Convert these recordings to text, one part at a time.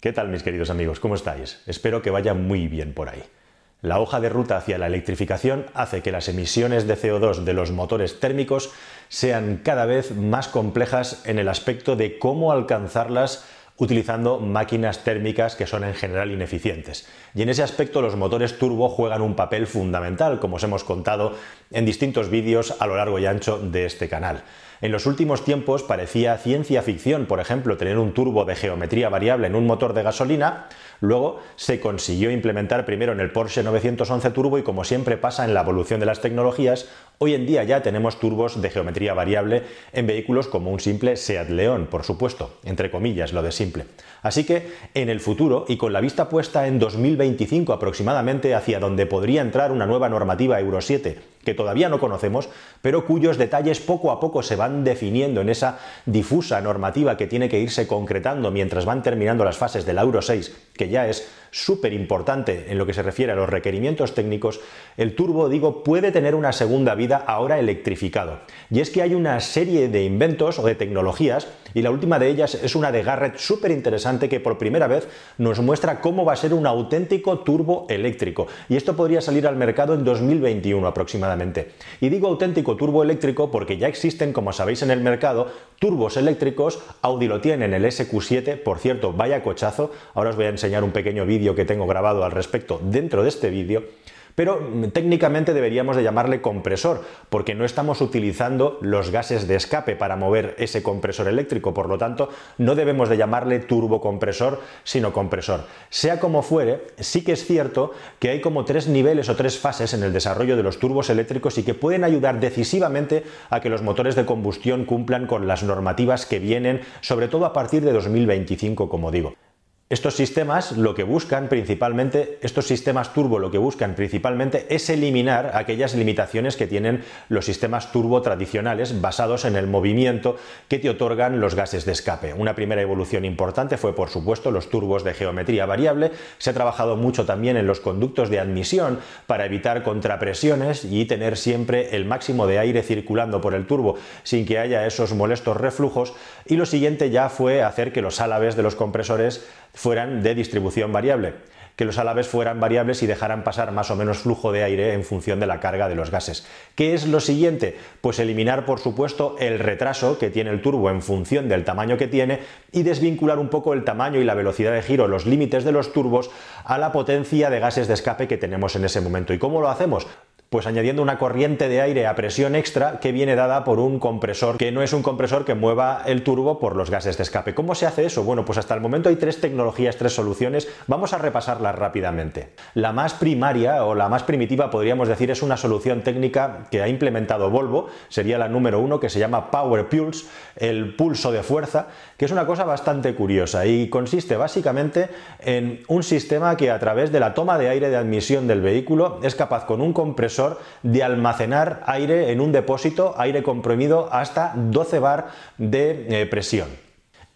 ¿Qué tal mis queridos amigos? ¿Cómo estáis? Espero que vaya muy bien por ahí. La hoja de ruta hacia la electrificación hace que las emisiones de CO2 de los motores térmicos sean cada vez más complejas en el aspecto de cómo alcanzarlas utilizando máquinas térmicas que son en general ineficientes. Y en ese aspecto los motores turbo juegan un papel fundamental, como os hemos contado en distintos vídeos a lo largo y ancho de este canal. En los últimos tiempos parecía ciencia ficción, por ejemplo, tener un turbo de geometría variable en un motor de gasolina, luego se consiguió implementar primero en el Porsche 911 Turbo y como siempre pasa en la evolución de las tecnologías, hoy en día ya tenemos turbos de geometría variable en vehículos como un simple Seat León, por supuesto, entre comillas lo de simple. Así que en el futuro y con la vista puesta en 2025 aproximadamente hacia donde podría entrar una nueva normativa Euro 7 que todavía no conocemos, pero cuyos detalles poco a poco se van definiendo en esa difusa normativa que tiene que irse concretando mientras van terminando las fases del Euro 6, que ya es súper importante en lo que se refiere a los requerimientos técnicos, el turbo, digo, puede tener una segunda vida ahora electrificado. Y es que hay una serie de inventos o de tecnologías, y la última de ellas es una de Garrett súper interesante que por primera vez nos muestra cómo va a ser un auténtico turbo eléctrico. Y esto podría salir al mercado en 2021 aproximadamente. Y digo auténtico turbo eléctrico porque ya existen, como sabéis en el mercado, turbos eléctricos, Audi lo tiene en el SQ7, por cierto, vaya cochazo, ahora os voy a enseñar un pequeño vídeo que tengo grabado al respecto dentro de este vídeo, pero técnicamente deberíamos de llamarle compresor, porque no estamos utilizando los gases de escape para mover ese compresor eléctrico, por lo tanto no debemos de llamarle turbocompresor, sino compresor. Sea como fuere, sí que es cierto que hay como tres niveles o tres fases en el desarrollo de los turbos eléctricos y que pueden ayudar decisivamente a que los motores de combustión cumplan con las normativas que vienen, sobre todo a partir de 2025, como digo. Estos sistemas lo que buscan principalmente, estos sistemas turbo lo que buscan principalmente es eliminar aquellas limitaciones que tienen los sistemas turbo tradicionales basados en el movimiento que te otorgan los gases de escape. Una primera evolución importante fue por supuesto los turbos de geometría variable. Se ha trabajado mucho también en los conductos de admisión para evitar contrapresiones y tener siempre el máximo de aire circulando por el turbo sin que haya esos molestos reflujos. Y lo siguiente ya fue hacer que los álabes de los compresores fueran de distribución variable, que los alaves fueran variables y dejaran pasar más o menos flujo de aire en función de la carga de los gases. ¿Qué es lo siguiente? Pues eliminar, por supuesto, el retraso que tiene el turbo en función del tamaño que tiene y desvincular un poco el tamaño y la velocidad de giro, los límites de los turbos, a la potencia de gases de escape que tenemos en ese momento. ¿Y cómo lo hacemos? Pues añadiendo una corriente de aire a presión extra que viene dada por un compresor que no es un compresor que mueva el turbo por los gases de escape. ¿Cómo se hace eso? Bueno, pues hasta el momento hay tres tecnologías, tres soluciones. Vamos a repasarlas rápidamente. La más primaria o la más primitiva podríamos decir es una solución técnica que ha implementado Volvo, sería la número uno que se llama Power Pulse, el pulso de fuerza, que es una cosa bastante curiosa y consiste básicamente en un sistema que a través de la toma de aire de admisión del vehículo es capaz con un compresor de almacenar aire en un depósito, aire comprimido hasta 12 bar de eh, presión.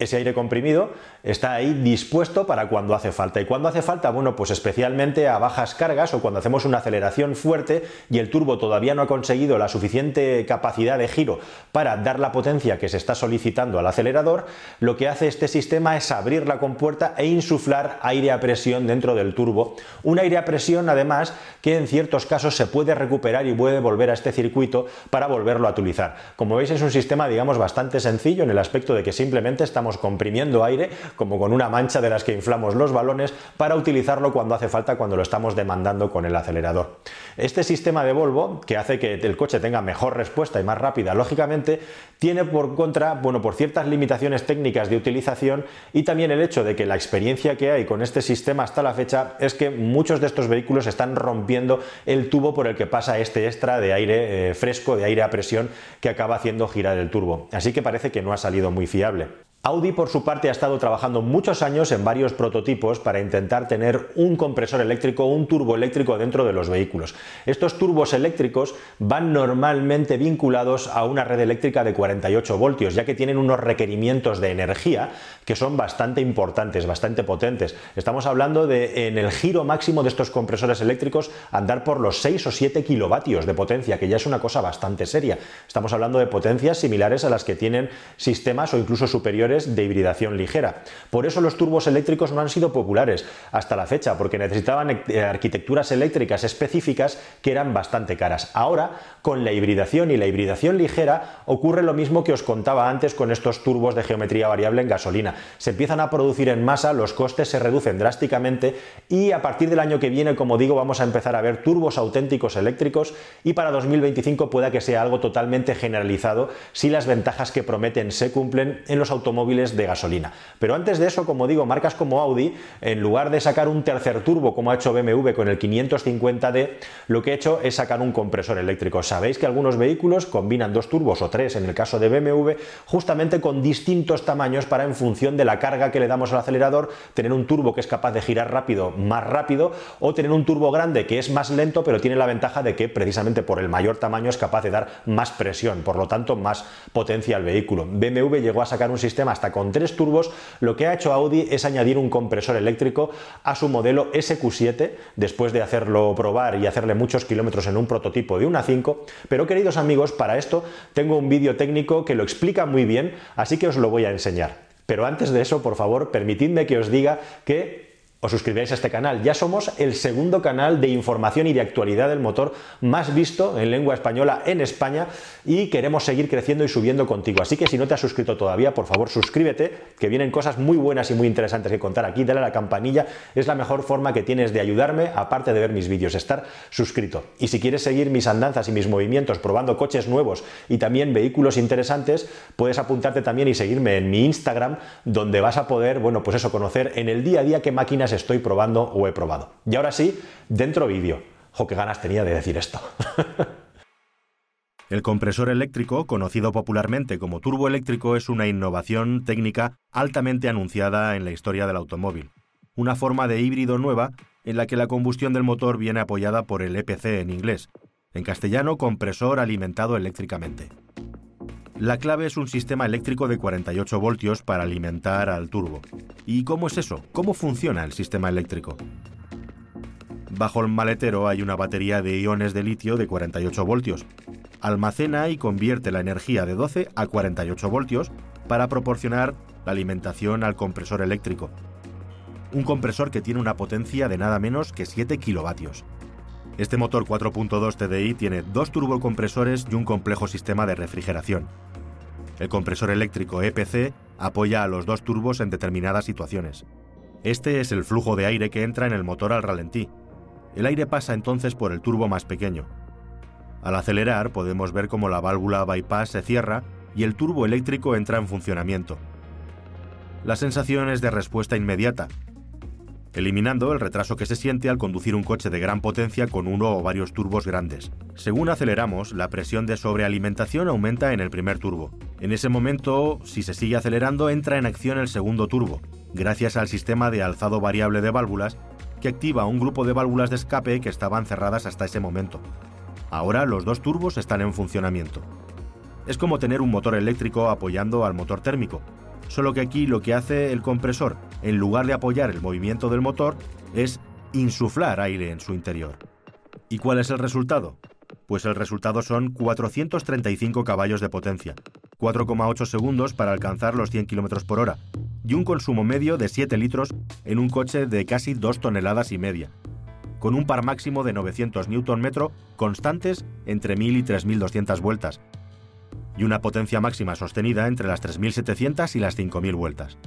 Ese aire comprimido está ahí dispuesto para cuando hace falta. ¿Y cuando hace falta? Bueno, pues especialmente a bajas cargas o cuando hacemos una aceleración fuerte y el turbo todavía no ha conseguido la suficiente capacidad de giro para dar la potencia que se está solicitando al acelerador, lo que hace este sistema es abrir la compuerta e insuflar aire a presión dentro del turbo. Un aire a presión, además, que en ciertos casos se puede recuperar y puede volver a este circuito para volverlo a utilizar. Como veis, es un sistema, digamos, bastante sencillo en el aspecto de que simplemente estamos comprimiendo aire como con una mancha de las que inflamos los balones, para utilizarlo cuando hace falta, cuando lo estamos demandando con el acelerador. Este sistema de Volvo, que hace que el coche tenga mejor respuesta y más rápida, lógicamente, tiene por contra, bueno, por ciertas limitaciones técnicas de utilización y también el hecho de que la experiencia que hay con este sistema hasta la fecha es que muchos de estos vehículos están rompiendo el tubo por el que pasa este extra de aire eh, fresco, de aire a presión, que acaba haciendo girar el turbo. Así que parece que no ha salido muy fiable. Audi por su parte ha estado trabajando muchos años en varios prototipos para intentar tener un compresor eléctrico, un turbo eléctrico dentro de los vehículos. Estos turbos eléctricos van normalmente vinculados a una red eléctrica de 48 voltios, ya que tienen unos requerimientos de energía que son bastante importantes, bastante potentes. Estamos hablando de en el giro máximo de estos compresores eléctricos andar por los 6 o 7 kilovatios de potencia, que ya es una cosa bastante seria. Estamos hablando de potencias similares a las que tienen sistemas o incluso superiores de hibridación ligera. Por eso los turbos eléctricos no han sido populares hasta la fecha, porque necesitaban eh, arquitecturas eléctricas específicas que eran bastante caras. Ahora, con la hibridación y la hibridación ligera, ocurre lo mismo que os contaba antes con estos turbos de geometría variable en gasolina. Se empiezan a producir en masa, los costes se reducen drásticamente y a partir del año que viene, como digo, vamos a empezar a ver turbos auténticos eléctricos y para 2025 pueda que sea algo totalmente generalizado si las ventajas que prometen se cumplen en los automóviles de gasolina. Pero antes de eso, como digo, marcas como Audi, en lugar de sacar un tercer turbo como ha hecho BMW con el 550D, lo que ha hecho es sacar un compresor eléctrico. Sabéis que algunos vehículos combinan dos turbos o tres en el caso de BMW, justamente con distintos tamaños para en función de la carga que le damos al acelerador, tener un turbo que es capaz de girar rápido, más rápido, o tener un turbo grande que es más lento, pero tiene la ventaja de que precisamente por el mayor tamaño es capaz de dar más presión, por lo tanto más potencia al vehículo. BMW llegó a sacar un sistema hasta con tres turbos, lo que ha hecho Audi es añadir un compresor eléctrico a su modelo SQ7, después de hacerlo probar y hacerle muchos kilómetros en un prototipo de una 5, pero queridos amigos, para esto tengo un vídeo técnico que lo explica muy bien, así que os lo voy a enseñar. Pero antes de eso, por favor, permitidme que os diga que os suscribáis a este canal. Ya somos el segundo canal de información y de actualidad del motor más visto en lengua española en España y queremos seguir creciendo y subiendo contigo. Así que si no te has suscrito todavía, por favor suscríbete, que vienen cosas muy buenas y muy interesantes que contar aquí. Dale a la campanilla, es la mejor forma que tienes de ayudarme, aparte de ver mis vídeos, estar suscrito. Y si quieres seguir mis andanzas y mis movimientos probando coches nuevos y también vehículos interesantes, puedes apuntarte también y seguirme en mi Instagram, donde vas a poder, bueno, pues eso, conocer en el día a día qué máquinas estoy probando o he probado. Y ahora sí, dentro vídeo. Jo, qué ganas tenía de decir esto. El compresor eléctrico, conocido popularmente como turboeléctrico, es una innovación técnica altamente anunciada en la historia del automóvil. Una forma de híbrido nueva en la que la combustión del motor viene apoyada por el EPC en inglés, en castellano compresor alimentado eléctricamente. La clave es un sistema eléctrico de 48 voltios para alimentar al turbo. ¿Y cómo es eso? ¿Cómo funciona el sistema eléctrico? Bajo el maletero hay una batería de iones de litio de 48 voltios. Almacena y convierte la energía de 12 a 48 voltios para proporcionar la alimentación al compresor eléctrico. Un compresor que tiene una potencia de nada menos que 7 kilovatios. Este motor 4.2 TDI tiene dos turbocompresores y un complejo sistema de refrigeración. El compresor eléctrico EPC apoya a los dos turbos en determinadas situaciones. Este es el flujo de aire que entra en el motor al ralentí. El aire pasa entonces por el turbo más pequeño. Al acelerar podemos ver cómo la válvula bypass se cierra y el turbo eléctrico entra en funcionamiento. La sensación es de respuesta inmediata, eliminando el retraso que se siente al conducir un coche de gran potencia con uno o varios turbos grandes. Según aceleramos, la presión de sobrealimentación aumenta en el primer turbo. En ese momento, si se sigue acelerando, entra en acción el segundo turbo, gracias al sistema de alzado variable de válvulas, que activa un grupo de válvulas de escape que estaban cerradas hasta ese momento. Ahora los dos turbos están en funcionamiento. Es como tener un motor eléctrico apoyando al motor térmico, solo que aquí lo que hace el compresor, en lugar de apoyar el movimiento del motor, es insuflar aire en su interior. ¿Y cuál es el resultado? Pues el resultado son 435 caballos de potencia, 4,8 segundos para alcanzar los 100 km por hora, y un consumo medio de 7 litros en un coche de casi 2 toneladas y media, con un par máximo de 900 Nm constantes entre 1000 y 3200 vueltas, y una potencia máxima sostenida entre las 3.700 y las 5.000 vueltas.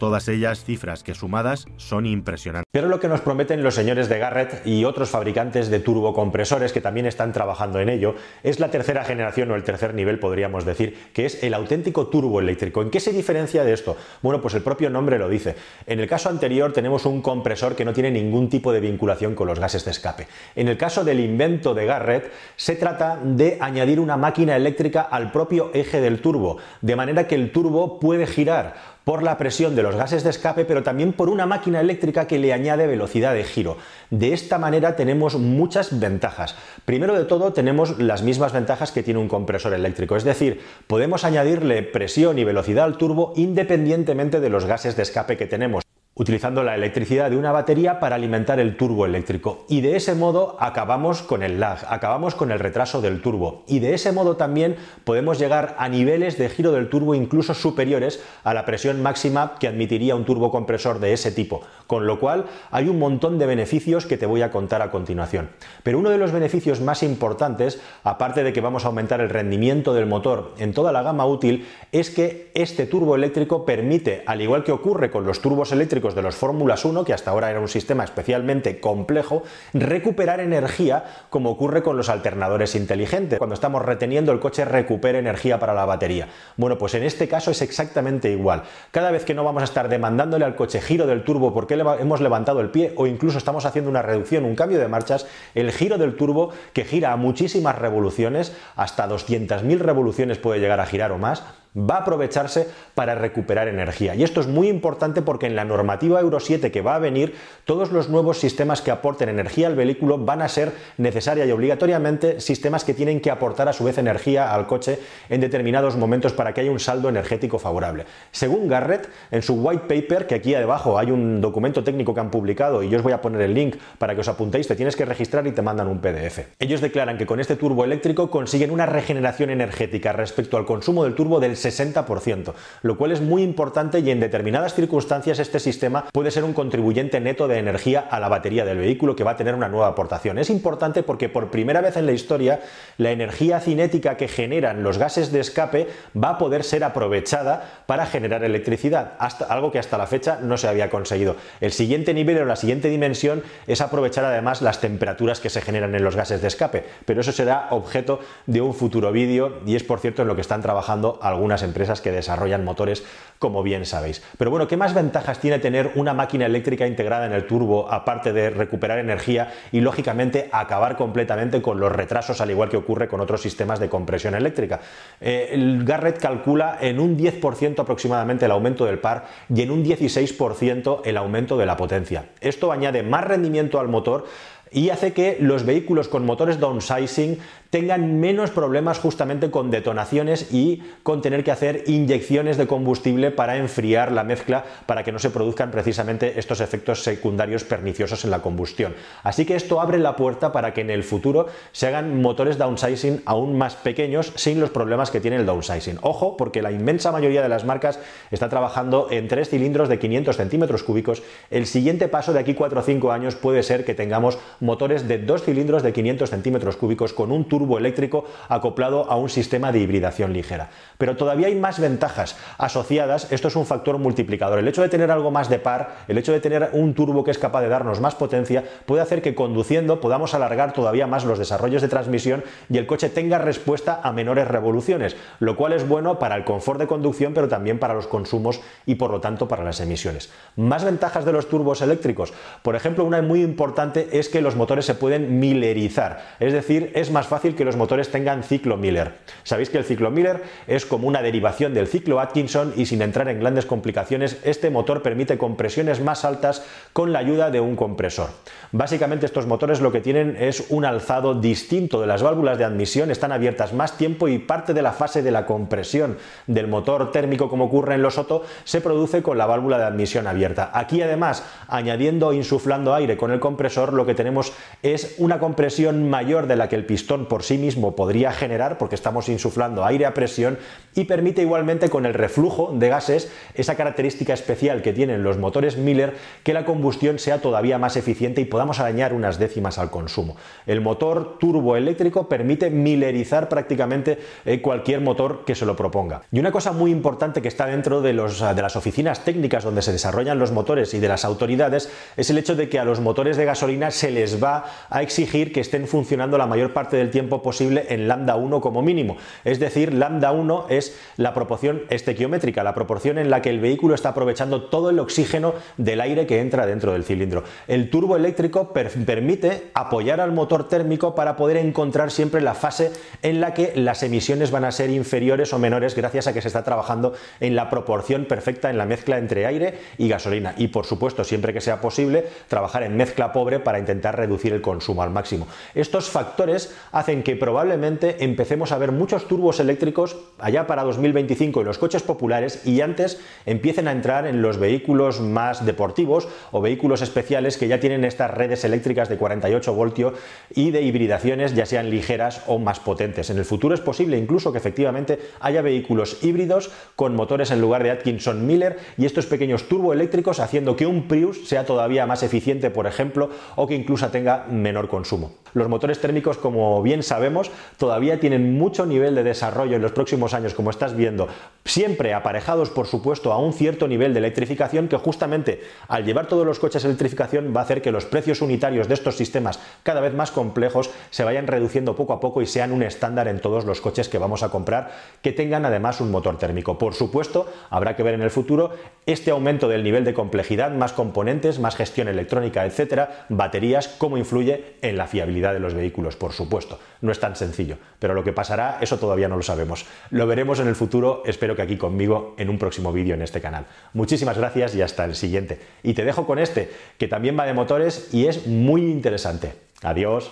Todas ellas cifras que sumadas son impresionantes. Pero lo que nos prometen los señores de Garrett y otros fabricantes de turbocompresores que también están trabajando en ello es la tercera generación o el tercer nivel, podríamos decir, que es el auténtico turbo eléctrico. ¿En qué se diferencia de esto? Bueno, pues el propio nombre lo dice. En el caso anterior tenemos un compresor que no tiene ningún tipo de vinculación con los gases de escape. En el caso del invento de Garrett, se trata de añadir una máquina eléctrica al propio eje del turbo, de manera que el turbo puede girar por la presión de los gases de escape, pero también por una máquina eléctrica que le añade velocidad de giro. De esta manera tenemos muchas ventajas. Primero de todo tenemos las mismas ventajas que tiene un compresor eléctrico, es decir, podemos añadirle presión y velocidad al turbo independientemente de los gases de escape que tenemos utilizando la electricidad de una batería para alimentar el turbo eléctrico. Y de ese modo acabamos con el lag, acabamos con el retraso del turbo. Y de ese modo también podemos llegar a niveles de giro del turbo incluso superiores a la presión máxima que admitiría un turbocompresor de ese tipo. Con lo cual hay un montón de beneficios que te voy a contar a continuación. Pero uno de los beneficios más importantes, aparte de que vamos a aumentar el rendimiento del motor en toda la gama útil, es que este turbo eléctrico permite, al igual que ocurre con los turbos eléctricos, de los Fórmulas 1, que hasta ahora era un sistema especialmente complejo, recuperar energía como ocurre con los alternadores inteligentes. Cuando estamos reteniendo el coche recupera energía para la batería. Bueno, pues en este caso es exactamente igual. Cada vez que no vamos a estar demandándole al coche giro del turbo porque hemos levantado el pie o incluso estamos haciendo una reducción, un cambio de marchas, el giro del turbo que gira a muchísimas revoluciones, hasta 200.000 revoluciones puede llegar a girar o más, va a aprovecharse para recuperar energía. Y esto es muy importante porque en la normativa Euro 7 que va a venir, todos los nuevos sistemas que aporten energía al vehículo van a ser necesaria y obligatoriamente sistemas que tienen que aportar a su vez energía al coche en determinados momentos para que haya un saldo energético favorable. Según Garrett, en su white paper, que aquí debajo hay un documento técnico que han publicado y yo os voy a poner el link para que os apuntéis, te tienes que registrar y te mandan un PDF. Ellos declaran que con este turbo eléctrico consiguen una regeneración energética respecto al consumo del turbo del 60%, lo cual es muy importante y en determinadas circunstancias este sistema puede ser un contribuyente neto de energía a la batería del vehículo que va a tener una nueva aportación. Es importante porque por primera vez en la historia la energía cinética que generan los gases de escape va a poder ser aprovechada para generar electricidad, hasta, algo que hasta la fecha no se había conseguido. El siguiente nivel o la siguiente dimensión es aprovechar además las temperaturas que se generan en los gases de escape, pero eso será objeto de un futuro vídeo y es por cierto en lo que están trabajando algunas empresas que desarrollan motores, como bien sabéis. Pero bueno, ¿qué más ventajas tiene tener una máquina eléctrica integrada en el turbo, aparte de recuperar energía y lógicamente acabar completamente con los retrasos, al igual que ocurre con otros sistemas de compresión eléctrica? Eh, Garrett calcula en un 10% aproximadamente el aumento del par y en un 16% el aumento de la potencia. Esto añade más rendimiento al motor y hace que los vehículos con motores downsizing tengan menos problemas justamente con detonaciones y con tener que hacer inyecciones de combustible para enfriar la mezcla para que no se produzcan precisamente estos efectos secundarios perniciosos en la combustión. Así que esto abre la puerta para que en el futuro se hagan motores downsizing aún más pequeños sin los problemas que tiene el downsizing. Ojo, porque la inmensa mayoría de las marcas está trabajando en tres cilindros de 500 centímetros cúbicos. El siguiente paso de aquí 4 o 5 años puede ser que tengamos motores de dos cilindros de 500 centímetros cúbicos con un turbo eléctrico acoplado a un sistema de hibridación ligera. Pero todavía hay más ventajas asociadas, esto es un factor multiplicador. El hecho de tener algo más de par, el hecho de tener un turbo que es capaz de darnos más potencia, puede hacer que conduciendo podamos alargar todavía más los desarrollos de transmisión y el coche tenga respuesta a menores revoluciones, lo cual es bueno para el confort de conducción, pero también para los consumos y por lo tanto para las emisiones. Más ventajas de los turbos eléctricos. Por ejemplo, una muy importante es que los motores se pueden millerizar, es decir, es más fácil que los motores tengan ciclo Miller. Sabéis que el ciclo Miller es como una derivación del ciclo Atkinson y sin entrar en grandes complicaciones, este motor permite compresiones más altas con la ayuda de un compresor. Básicamente estos motores lo que tienen es un alzado distinto de las válvulas de admisión, están abiertas más tiempo y parte de la fase de la compresión del motor térmico como ocurre en los Otto se produce con la válvula de admisión abierta. Aquí además, añadiendo insuflando aire con el compresor, lo que tenemos es una compresión mayor de la que el pistón por sí mismo podría generar, porque estamos insuflando aire a presión, y permite igualmente con el reflujo de gases esa característica especial que tienen los motores Miller, que la combustión sea todavía más eficiente y podamos arañar unas décimas al consumo. El motor turboeléctrico permite millerizar prácticamente eh, cualquier motor que se lo proponga. Y una cosa muy importante que está dentro de, los, de las oficinas técnicas donde se desarrollan los motores y de las autoridades es el hecho de que a los motores de gasolina se les va a exigir que estén funcionando la mayor parte del tiempo posible en lambda 1 como mínimo. Es decir, lambda 1 es la proporción estequiométrica, la proporción en la que el vehículo está aprovechando todo el oxígeno del aire que entra dentro del cilindro. El turbo eléctrico permite apoyar al motor térmico para poder encontrar siempre la fase en la que las emisiones van a ser inferiores o menores gracias a que se está trabajando en la proporción perfecta en la mezcla entre aire y gasolina. Y por supuesto, siempre que sea posible, trabajar en mezcla pobre para intentar reducir el consumo al máximo. Estos factores hacen que probablemente empecemos a ver muchos turbos eléctricos allá para 2025 en los coches populares y antes empiecen a entrar en los vehículos más deportivos o vehículos especiales que ya tienen estas redes eléctricas de 48 voltios y de hibridaciones ya sean ligeras o más potentes. En el futuro es posible incluso que efectivamente haya vehículos híbridos con motores en lugar de Atkinson Miller y estos pequeños turboeléctricos haciendo que un Prius sea todavía más eficiente, por ejemplo, o que incluso tenga menor consumo. Los motores térmicos, como bien sabemos, todavía tienen mucho nivel de desarrollo en los próximos años, como estás viendo, siempre aparejados, por supuesto, a un cierto nivel de electrificación que justamente al llevar todos los coches a electrificación va a hacer que los precios unitarios de estos sistemas cada vez más complejos se vayan reduciendo poco a poco y sean un estándar en todos los coches que vamos a comprar que tengan además un motor térmico. Por supuesto, habrá que ver en el futuro este aumento del nivel de complejidad, más componentes, más gestión electrónica, etcétera, baterías, cómo influye en la de los vehículos, por supuesto. No es tan sencillo, pero lo que pasará, eso todavía no lo sabemos. Lo veremos en el futuro, espero que aquí conmigo en un próximo vídeo en este canal. Muchísimas gracias y hasta el siguiente. Y te dejo con este, que también va de motores y es muy interesante. Adiós.